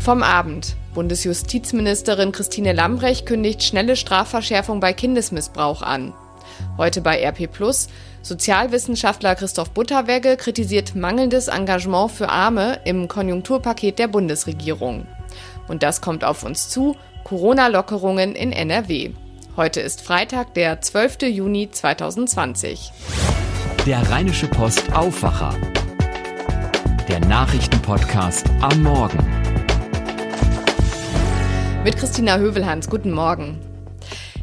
Vom Abend. Bundesjustizministerin Christine Lambrecht kündigt schnelle Strafverschärfung bei Kindesmissbrauch an. Heute bei RP Plus. Sozialwissenschaftler Christoph Butterwegge kritisiert mangelndes Engagement für Arme im Konjunkturpaket der Bundesregierung. Und das kommt auf uns zu. Corona-Lockerungen in NRW. Heute ist Freitag, der 12. Juni 2020. Der Rheinische Post Aufwacher. Der Nachrichtenpodcast am Morgen. Mit Christina Hövelhans. Guten Morgen.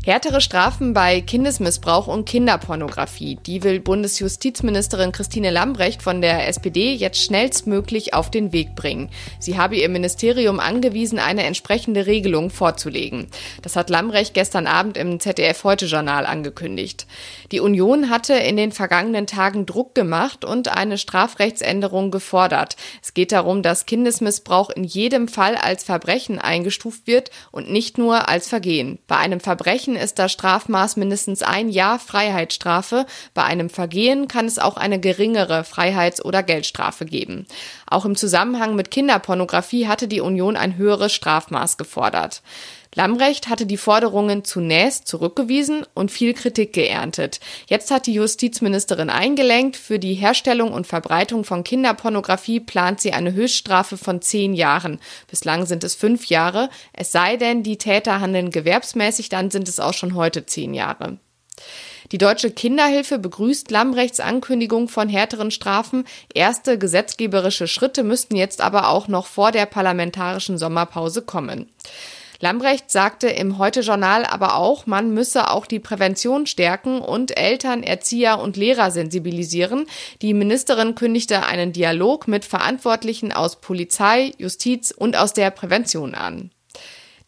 Härtere Strafen bei Kindesmissbrauch und Kinderpornografie. Die will Bundesjustizministerin Christine Lambrecht von der SPD jetzt schnellstmöglich auf den Weg bringen. Sie habe ihr Ministerium angewiesen, eine entsprechende Regelung vorzulegen. Das hat Lambrecht gestern Abend im ZDF Heute Journal angekündigt. Die Union hatte in den vergangenen Tagen Druck gemacht und eine Strafrechtsänderung gefordert. Es geht darum, dass Kindesmissbrauch in jedem Fall als Verbrechen eingestuft wird und nicht nur als Vergehen. Bei einem Verbrechen ist das Strafmaß mindestens ein Jahr Freiheitsstrafe. Bei einem Vergehen kann es auch eine geringere Freiheits- oder Geldstrafe geben. Auch im Zusammenhang mit Kinderpornografie hatte die Union ein höheres Strafmaß gefordert. Lambrecht hatte die Forderungen zunächst zurückgewiesen und viel Kritik geerntet. Jetzt hat die Justizministerin eingelenkt. Für die Herstellung und Verbreitung von Kinderpornografie plant sie eine Höchststrafe von zehn Jahren. Bislang sind es fünf Jahre. Es sei denn, die Täter handeln gewerbsmäßig, dann sind es auch schon heute zehn Jahre. Die Deutsche Kinderhilfe begrüßt Lambrechts Ankündigung von härteren Strafen. Erste gesetzgeberische Schritte müssten jetzt aber auch noch vor der parlamentarischen Sommerpause kommen. Lambrecht sagte im Heute-Journal aber auch, man müsse auch die Prävention stärken und Eltern, Erzieher und Lehrer sensibilisieren. Die Ministerin kündigte einen Dialog mit Verantwortlichen aus Polizei, Justiz und aus der Prävention an.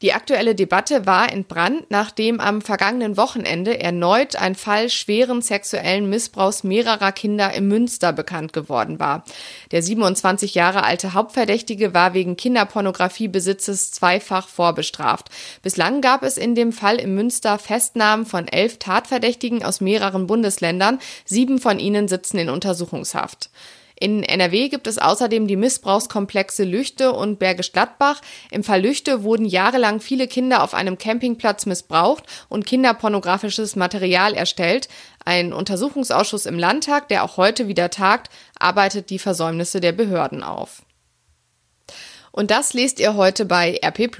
Die aktuelle Debatte war entbrannt, nachdem am vergangenen Wochenende erneut ein Fall schweren sexuellen Missbrauchs mehrerer Kinder im Münster bekannt geworden war. Der 27 Jahre alte Hauptverdächtige war wegen Kinderpornografiebesitzes zweifach vorbestraft. Bislang gab es in dem Fall im Münster Festnahmen von elf Tatverdächtigen aus mehreren Bundesländern. Sieben von ihnen sitzen in Untersuchungshaft. In NRW gibt es außerdem die Missbrauchskomplexe Lüchte und Bergisch Gladbach. Im Fall Lüchte wurden jahrelang viele Kinder auf einem Campingplatz missbraucht und kinderpornografisches Material erstellt. Ein Untersuchungsausschuss im Landtag, der auch heute wieder tagt, arbeitet die Versäumnisse der Behörden auf. Und das lest ihr heute bei RP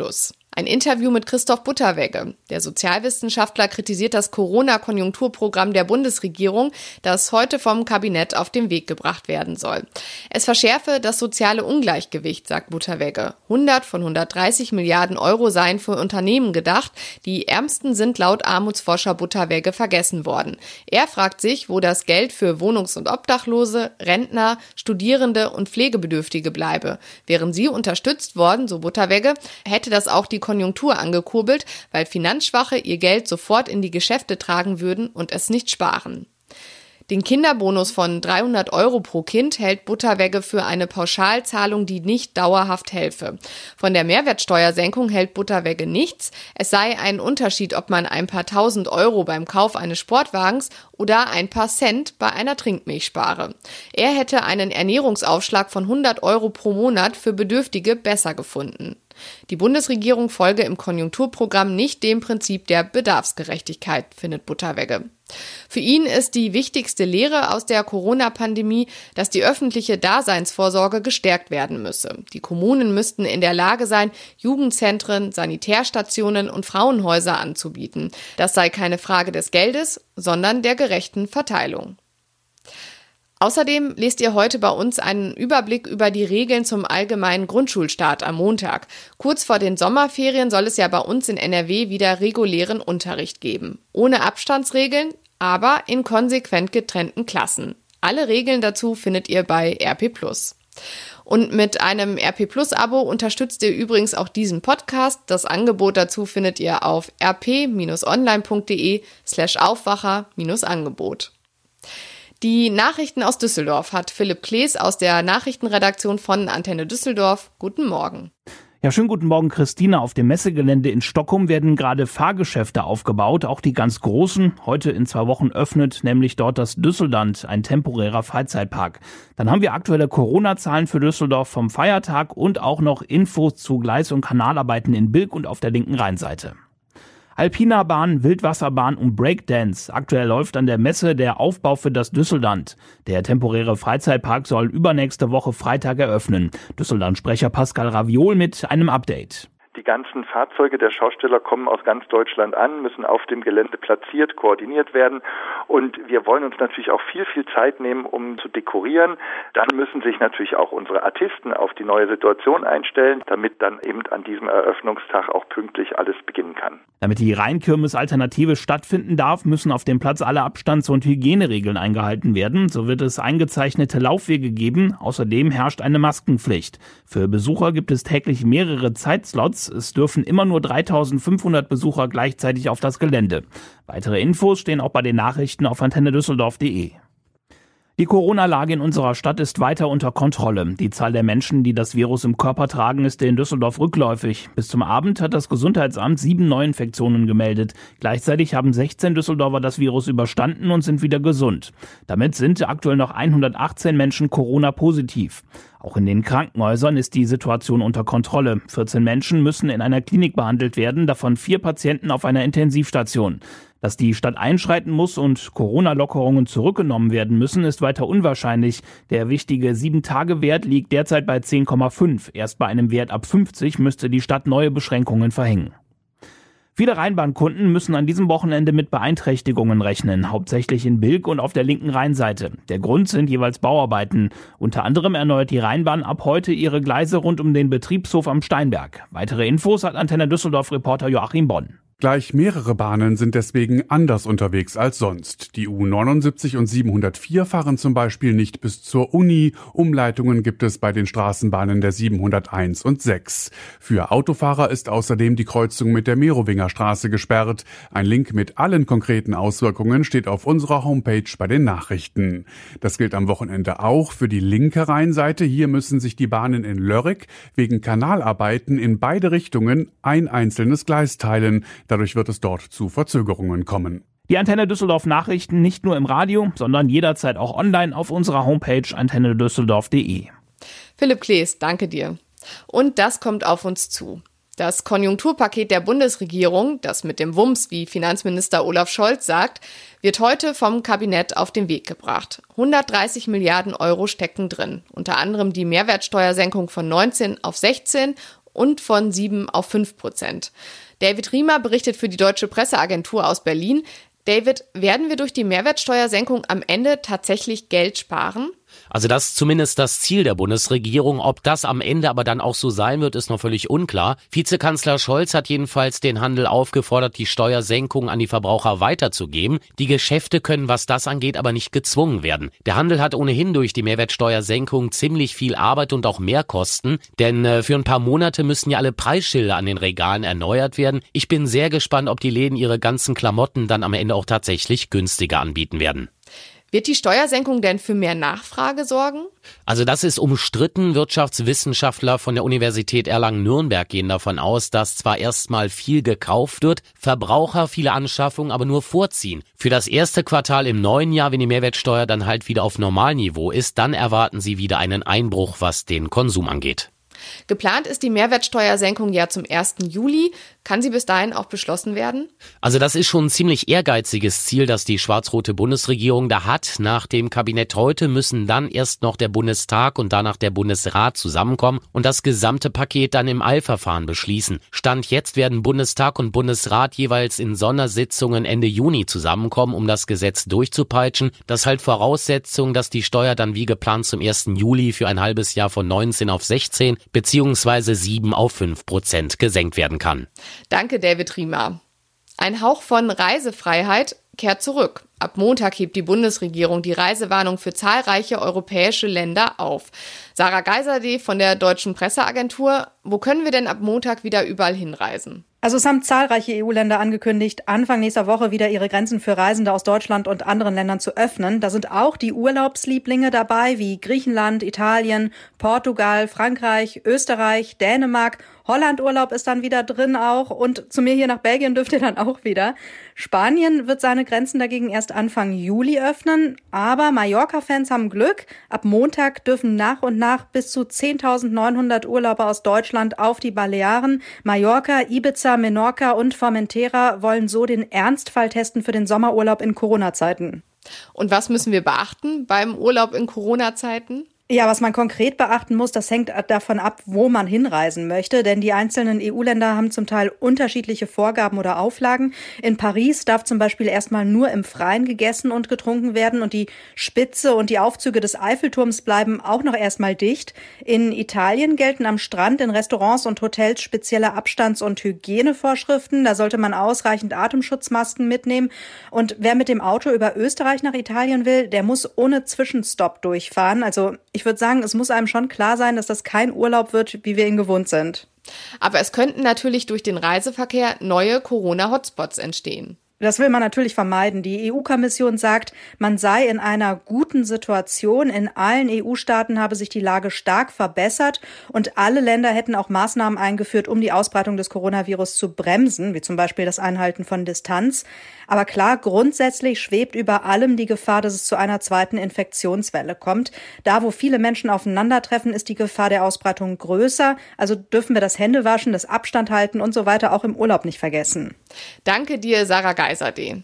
ein Interview mit Christoph Butterwegge. Der Sozialwissenschaftler kritisiert das Corona-Konjunkturprogramm der Bundesregierung, das heute vom Kabinett auf den Weg gebracht werden soll. Es verschärfe das soziale Ungleichgewicht, sagt Butterwegge. 100 von 130 Milliarden Euro seien für Unternehmen gedacht. Die ärmsten sind laut Armutsforscher Butterwegge vergessen worden. Er fragt sich, wo das Geld für Wohnungs- und Obdachlose, Rentner, Studierende und Pflegebedürftige bleibe. Wären sie unterstützt worden, so Butterwegge, hätte das auch die die Konjunktur angekurbelt, weil Finanzschwache ihr Geld sofort in die Geschäfte tragen würden und es nicht sparen. Den Kinderbonus von 300 Euro pro Kind hält Butterwegge für eine Pauschalzahlung, die nicht dauerhaft helfe. Von der Mehrwertsteuersenkung hält Butterwegge nichts. Es sei ein Unterschied, ob man ein paar tausend Euro beim Kauf eines Sportwagens oder ein paar Cent bei einer Trinkmilch spare. Er hätte einen Ernährungsaufschlag von 100 Euro pro Monat für Bedürftige besser gefunden. Die Bundesregierung folge im Konjunkturprogramm nicht dem Prinzip der Bedarfsgerechtigkeit, findet Butterwegge. Für ihn ist die wichtigste Lehre aus der Corona-Pandemie, dass die öffentliche Daseinsvorsorge gestärkt werden müsse. Die Kommunen müssten in der Lage sein, Jugendzentren, Sanitärstationen und Frauenhäuser anzubieten. Das sei keine Frage des Geldes, sondern der gerechten Verteilung. Außerdem lest ihr heute bei uns einen Überblick über die Regeln zum allgemeinen Grundschulstart am Montag. Kurz vor den Sommerferien soll es ja bei uns in NRW wieder regulären Unterricht geben. Ohne Abstandsregeln, aber in konsequent getrennten Klassen. Alle Regeln dazu findet ihr bei RP Und mit einem RP Plus Abo unterstützt ihr übrigens auch diesen Podcast. Das Angebot dazu findet ihr auf rp-online.de slash Aufwacher-Angebot. Die Nachrichten aus Düsseldorf hat Philipp Klees aus der Nachrichtenredaktion von Antenne Düsseldorf. Guten Morgen. Ja, schönen guten Morgen, Christina. Auf dem Messegelände in Stockholm werden gerade Fahrgeschäfte aufgebaut, auch die ganz großen. Heute in zwei Wochen öffnet nämlich dort das Düsseldland, ein temporärer Freizeitpark. Dann haben wir aktuelle Corona-Zahlen für Düsseldorf vom Feiertag und auch noch Infos zu Gleis- und Kanalarbeiten in Bilk und auf der linken Rheinseite. Alpina-Bahn, Wildwasserbahn und Breakdance. Aktuell läuft an der Messe der Aufbau für das Düsseldland. Der temporäre Freizeitpark soll übernächste Woche Freitag eröffnen. Düsseldland-Sprecher Pascal Raviol mit einem Update. Die ganzen Fahrzeuge der Schausteller kommen aus ganz Deutschland an, müssen auf dem Gelände platziert, koordiniert werden. Und wir wollen uns natürlich auch viel, viel Zeit nehmen, um zu dekorieren. Dann müssen sich natürlich auch unsere Artisten auf die neue Situation einstellen, damit dann eben an diesem Eröffnungstag auch pünktlich alles beginnen kann. Damit die Rheinkirmes-Alternative stattfinden darf, müssen auf dem Platz alle Abstands- und Hygieneregeln eingehalten werden. So wird es eingezeichnete Laufwege geben. Außerdem herrscht eine Maskenpflicht. Für Besucher gibt es täglich mehrere Zeitslots. Es dürfen immer nur 3500 Besucher gleichzeitig auf das Gelände. Weitere Infos stehen auch bei den Nachrichten auf antennedüsseldorf.de. Die Corona-Lage in unserer Stadt ist weiter unter Kontrolle. Die Zahl der Menschen, die das Virus im Körper tragen, ist in Düsseldorf rückläufig. Bis zum Abend hat das Gesundheitsamt sieben Neuinfektionen gemeldet. Gleichzeitig haben 16 Düsseldorfer das Virus überstanden und sind wieder gesund. Damit sind aktuell noch 118 Menschen Corona-positiv. Auch in den Krankenhäusern ist die Situation unter Kontrolle. 14 Menschen müssen in einer Klinik behandelt werden, davon vier Patienten auf einer Intensivstation. Dass die Stadt einschreiten muss und Corona-Lockerungen zurückgenommen werden müssen, ist weiter unwahrscheinlich. Der wichtige 7-Tage-Wert liegt derzeit bei 10,5. Erst bei einem Wert ab 50 müsste die Stadt neue Beschränkungen verhängen. Viele Rheinbahnkunden müssen an diesem Wochenende mit Beeinträchtigungen rechnen, hauptsächlich in Bilk und auf der linken Rheinseite. Der Grund sind jeweils Bauarbeiten. Unter anderem erneuert die Rheinbahn ab heute ihre Gleise rund um den Betriebshof am Steinberg. Weitere Infos hat Antenne Düsseldorf Reporter Joachim Bonn. Gleich mehrere Bahnen sind deswegen anders unterwegs als sonst. Die U79 und 704 fahren zum Beispiel nicht bis zur Uni. Umleitungen gibt es bei den Straßenbahnen der 701 und 6. Für Autofahrer ist außerdem die Kreuzung mit der Merowinger Straße gesperrt. Ein Link mit allen konkreten Auswirkungen steht auf unserer Homepage bei den Nachrichten. Das gilt am Wochenende auch für die linke Rheinseite. Hier müssen sich die Bahnen in Lörrick wegen Kanalarbeiten in beide Richtungen ein einzelnes Gleis teilen. Dadurch wird es dort zu Verzögerungen kommen. Die Antenne Düsseldorf Nachrichten nicht nur im Radio, sondern jederzeit auch online auf unserer Homepage antennedüsseldorf.de. Philipp Klees, danke dir. Und das kommt auf uns zu. Das Konjunkturpaket der Bundesregierung, das mit dem Wumms, wie Finanzminister Olaf Scholz sagt, wird heute vom Kabinett auf den Weg gebracht. 130 Milliarden Euro stecken drin, unter anderem die Mehrwertsteuersenkung von 19 auf 16 und von 7 auf 5 Prozent. David Riemer berichtet für die Deutsche Presseagentur aus Berlin. David, werden wir durch die Mehrwertsteuersenkung am Ende tatsächlich Geld sparen? Also das ist zumindest das Ziel der Bundesregierung. Ob das am Ende aber dann auch so sein wird, ist noch völlig unklar. Vizekanzler Scholz hat jedenfalls den Handel aufgefordert, die Steuersenkung an die Verbraucher weiterzugeben. Die Geschäfte können, was das angeht, aber nicht gezwungen werden. Der Handel hat ohnehin durch die Mehrwertsteuersenkung ziemlich viel Arbeit und auch Mehrkosten, denn äh, für ein paar Monate müssen ja alle Preisschilder an den Regalen erneuert werden. Ich bin sehr gespannt, ob die Läden ihre ganzen Klamotten dann am Ende auch tatsächlich günstiger anbieten werden. Wird die Steuersenkung denn für mehr Nachfrage sorgen? Also das ist umstritten. Wirtschaftswissenschaftler von der Universität Erlangen-Nürnberg gehen davon aus, dass zwar erstmal viel gekauft wird, Verbraucher viele Anschaffungen aber nur vorziehen. Für das erste Quartal im neuen Jahr, wenn die Mehrwertsteuer dann halt wieder auf Normalniveau ist, dann erwarten sie wieder einen Einbruch, was den Konsum angeht. Geplant ist die Mehrwertsteuersenkung ja zum 1. Juli. Kann sie bis dahin auch beschlossen werden? Also das ist schon ein ziemlich ehrgeiziges Ziel, das die schwarz-rote Bundesregierung da hat. Nach dem Kabinett heute müssen dann erst noch der Bundestag und danach der Bundesrat zusammenkommen und das gesamte Paket dann im Eilverfahren beschließen. Stand jetzt werden Bundestag und Bundesrat jeweils in Sondersitzungen Ende Juni zusammenkommen, um das Gesetz durchzupeitschen. Das halt Voraussetzung, dass die Steuer dann wie geplant zum 1. Juli für ein halbes Jahr von 19 auf 16 beziehungsweise 7 auf 5 Prozent gesenkt werden kann. Danke, David Riemer. Ein Hauch von Reisefreiheit kehrt zurück. Ab Montag hebt die Bundesregierung die Reisewarnung für zahlreiche europäische Länder auf. Sarah Geiserde von der Deutschen Presseagentur, wo können wir denn ab Montag wieder überall hinreisen? Also es haben zahlreiche EU-Länder angekündigt, Anfang nächster Woche wieder ihre Grenzen für Reisende aus Deutschland und anderen Ländern zu öffnen. Da sind auch die Urlaubslieblinge dabei, wie Griechenland, Italien, Portugal, Frankreich, Österreich, Dänemark, Holland-Urlaub ist dann wieder drin auch und zu mir hier nach Belgien dürft ihr dann auch wieder. Spanien wird seine Grenzen dagegen erst Anfang Juli öffnen, aber Mallorca-Fans haben Glück. Ab Montag dürfen nach und nach bis zu 10.900 Urlauber aus Deutschland auf die Balearen. Mallorca, Ibiza, Menorca und Formentera wollen so den Ernstfall testen für den Sommerurlaub in Corona-Zeiten. Und was müssen wir beachten beim Urlaub in Corona-Zeiten? Ja, was man konkret beachten muss, das hängt davon ab, wo man hinreisen möchte, denn die einzelnen EU-Länder haben zum Teil unterschiedliche Vorgaben oder Auflagen. In Paris darf zum Beispiel erstmal nur im Freien gegessen und getrunken werden und die Spitze und die Aufzüge des Eiffelturms bleiben auch noch erstmal dicht. In Italien gelten am Strand, in Restaurants und Hotels spezielle Abstands- und Hygienevorschriften. Da sollte man ausreichend Atemschutzmasken mitnehmen. Und wer mit dem Auto über Österreich nach Italien will, der muss ohne Zwischenstopp durchfahren. Also ich würde sagen, es muss einem schon klar sein, dass das kein Urlaub wird, wie wir ihn gewohnt sind. Aber es könnten natürlich durch den Reiseverkehr neue Corona-Hotspots entstehen. Das will man natürlich vermeiden. Die EU-Kommission sagt, man sei in einer guten Situation. In allen EU-Staaten habe sich die Lage stark verbessert und alle Länder hätten auch Maßnahmen eingeführt, um die Ausbreitung des Coronavirus zu bremsen, wie zum Beispiel das Einhalten von Distanz. Aber klar, grundsätzlich schwebt über allem die Gefahr, dass es zu einer zweiten Infektionswelle kommt. Da, wo viele Menschen aufeinandertreffen, ist die Gefahr der Ausbreitung größer. Also dürfen wir das Händewaschen, das Abstand halten und so weiter auch im Urlaub nicht vergessen. Danke dir, Sarah Geiserde.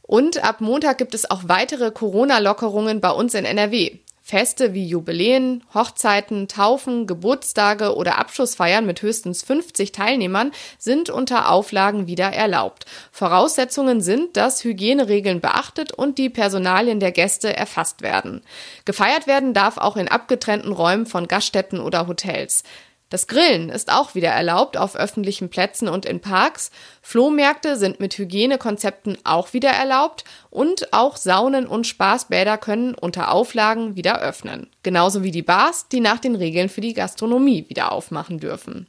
Und ab Montag gibt es auch weitere Corona-Lockerungen bei uns in NRW. Feste wie Jubiläen, Hochzeiten, Taufen, Geburtstage oder Abschlussfeiern mit höchstens 50 Teilnehmern sind unter Auflagen wieder erlaubt. Voraussetzungen sind, dass Hygieneregeln beachtet und die Personalien der Gäste erfasst werden. Gefeiert werden darf auch in abgetrennten Räumen von Gaststätten oder Hotels. Das Grillen ist auch wieder erlaubt auf öffentlichen Plätzen und in Parks. Flohmärkte sind mit Hygienekonzepten auch wieder erlaubt und auch Saunen und Spaßbäder können unter Auflagen wieder öffnen. Genauso wie die Bars, die nach den Regeln für die Gastronomie wieder aufmachen dürfen.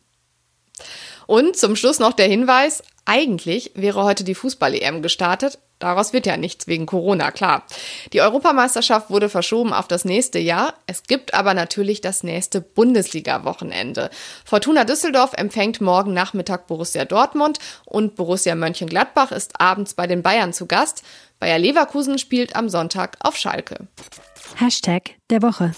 Und zum Schluss noch der Hinweis, eigentlich wäre heute die Fußball-EM gestartet, Daraus wird ja nichts wegen Corona, klar. Die Europameisterschaft wurde verschoben auf das nächste Jahr. Es gibt aber natürlich das nächste Bundesliga-Wochenende. Fortuna Düsseldorf empfängt morgen Nachmittag Borussia Dortmund und Borussia Mönchengladbach ist abends bei den Bayern zu Gast. Bayer Leverkusen spielt am Sonntag auf Schalke. Hashtag der Woche.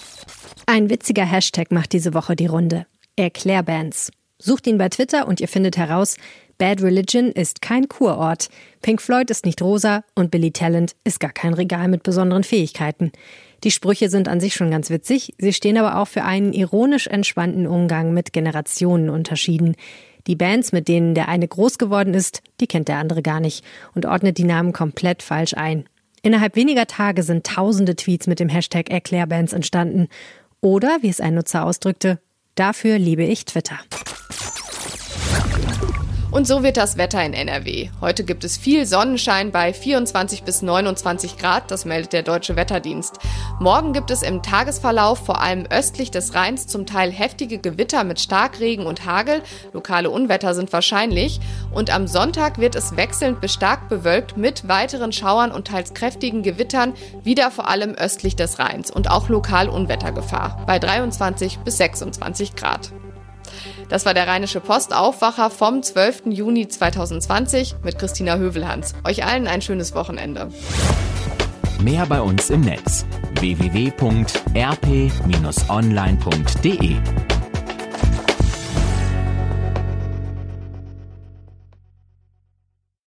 Ein witziger Hashtag macht diese Woche die Runde. Erklärbands. Sucht ihn bei Twitter und ihr findet heraus, Bad Religion ist kein Kurort. Pink Floyd ist nicht rosa und Billy Talent ist gar kein Regal mit besonderen Fähigkeiten. Die Sprüche sind an sich schon ganz witzig, sie stehen aber auch für einen ironisch entspannten Umgang mit Generationenunterschieden. Die Bands, mit denen der eine groß geworden ist, die kennt der andere gar nicht und ordnet die Namen komplett falsch ein. Innerhalb weniger Tage sind tausende Tweets mit dem Hashtag Erklärbands entstanden. Oder, wie es ein Nutzer ausdrückte, dafür liebe ich Twitter. Und so wird das Wetter in NRW. Heute gibt es viel Sonnenschein bei 24 bis 29 Grad, das meldet der Deutsche Wetterdienst. Morgen gibt es im Tagesverlauf vor allem östlich des Rheins zum Teil heftige Gewitter mit Starkregen und Hagel. Lokale Unwetter sind wahrscheinlich. Und am Sonntag wird es wechselnd bis stark bewölkt mit weiteren Schauern und teils kräftigen Gewittern, wieder vor allem östlich des Rheins und auch lokal Unwettergefahr bei 23 bis 26 Grad. Das war der Rheinische Postaufwacher vom 12. Juni 2020 mit Christina Hövelhans. Euch allen ein schönes Wochenende. Mehr bei uns im Netz www.rp-online.de